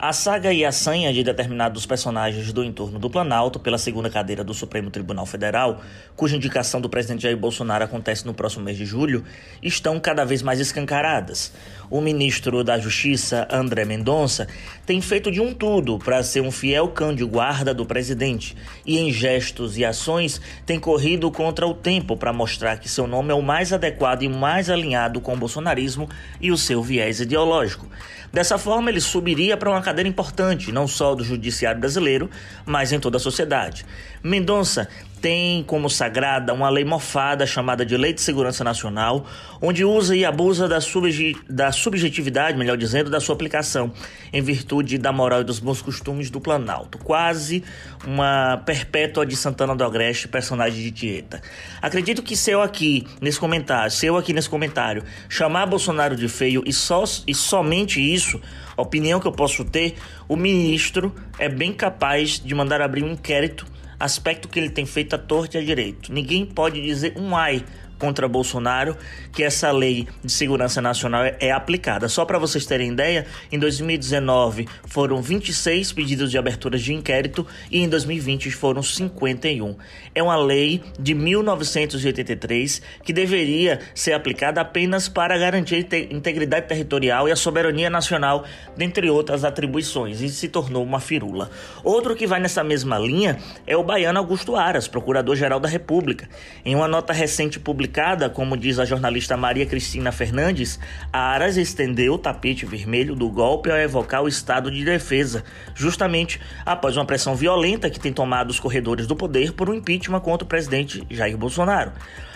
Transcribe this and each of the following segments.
A saga e a sanha de determinados personagens do entorno do Planalto pela segunda cadeira do Supremo Tribunal Federal, cuja indicação do presidente Jair Bolsonaro acontece no próximo mês de julho, estão cada vez mais escancaradas. O ministro da Justiça, André Mendonça, tem feito de um tudo para ser um fiel cão de guarda do presidente e, em gestos e ações, tem corrido contra o tempo para mostrar que seu nome é o mais adequado e mais alinhado com o bolsonarismo e o seu viés ideológico. Dessa forma, ele subiria para uma cadeira importante, não só do judiciário brasileiro, mas em toda a sociedade. Mendonça tem como sagrada uma lei mofada chamada de Lei de Segurança Nacional, onde usa e abusa da, subje da subjetividade, melhor dizendo, da sua aplicação, em virtude da moral e dos bons costumes do Planalto. Quase uma perpétua de Santana do Agreste, personagem de Tieta. Acredito que se eu aqui nesse comentário, se eu aqui nesse comentário chamar Bolsonaro de feio e, só, e somente isso, opinião que eu posso ter, o ministro é bem capaz de mandar abrir um inquérito aspecto que ele tem feito à torta e à direito. Ninguém pode dizer um ai contra Bolsonaro que essa lei de segurança nacional é, é aplicada. Só para vocês terem ideia, em 2019 foram 26 pedidos de abertura de inquérito e em 2020 foram 51. É uma lei de 1983 que deveria ser aplicada apenas para garantir integridade territorial e a soberania nacional, dentre outras atribuições, e se tornou uma firula. Outro que vai nessa mesma linha é o baiano Augusto Aras, procurador-geral da República. Em uma nota recente publicada publicada, como diz a jornalista Maria Cristina Fernandes, a Aras estendeu o tapete vermelho do golpe ao evocar o estado de defesa, justamente após uma pressão violenta que tem tomado os corredores do poder por um impeachment contra o presidente Jair Bolsonaro.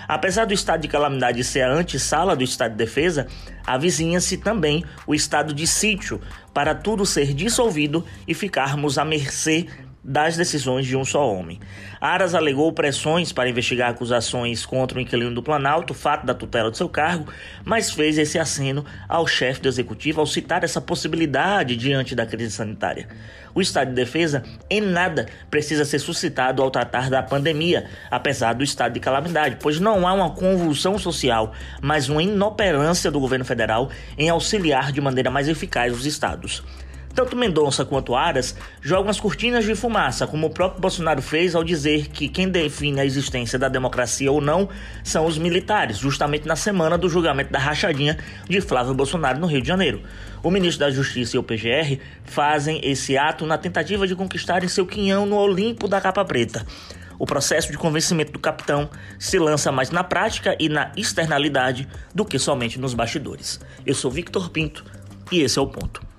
Apesar do estado de calamidade ser a antessala do estado de defesa, avizinha-se também o estado de sítio para tudo ser dissolvido e ficarmos à mercê das decisões de um só homem. Aras alegou pressões para investigar acusações contra o inquilino do Planalto, fato da tutela de seu cargo, mas fez esse aceno ao chefe do executivo ao citar essa possibilidade diante da crise sanitária. O estado de defesa em nada precisa ser suscitado ao tratar da pandemia, apesar do estado de calamidade, pois não há uma convulsão social, mas uma inoperância do governo federal em auxiliar de maneira mais eficaz os estados. Tanto Mendonça quanto Aras jogam as cortinas de fumaça, como o próprio Bolsonaro fez ao dizer que quem define a existência da democracia ou não são os militares, justamente na semana do julgamento da rachadinha de Flávio Bolsonaro no Rio de Janeiro. O ministro da Justiça e o PGR fazem esse ato na tentativa de conquistarem seu quinhão no Olimpo da capa preta. O processo de convencimento do capitão se lança mais na prática e na externalidade do que somente nos bastidores. Eu sou Victor Pinto e esse é o ponto.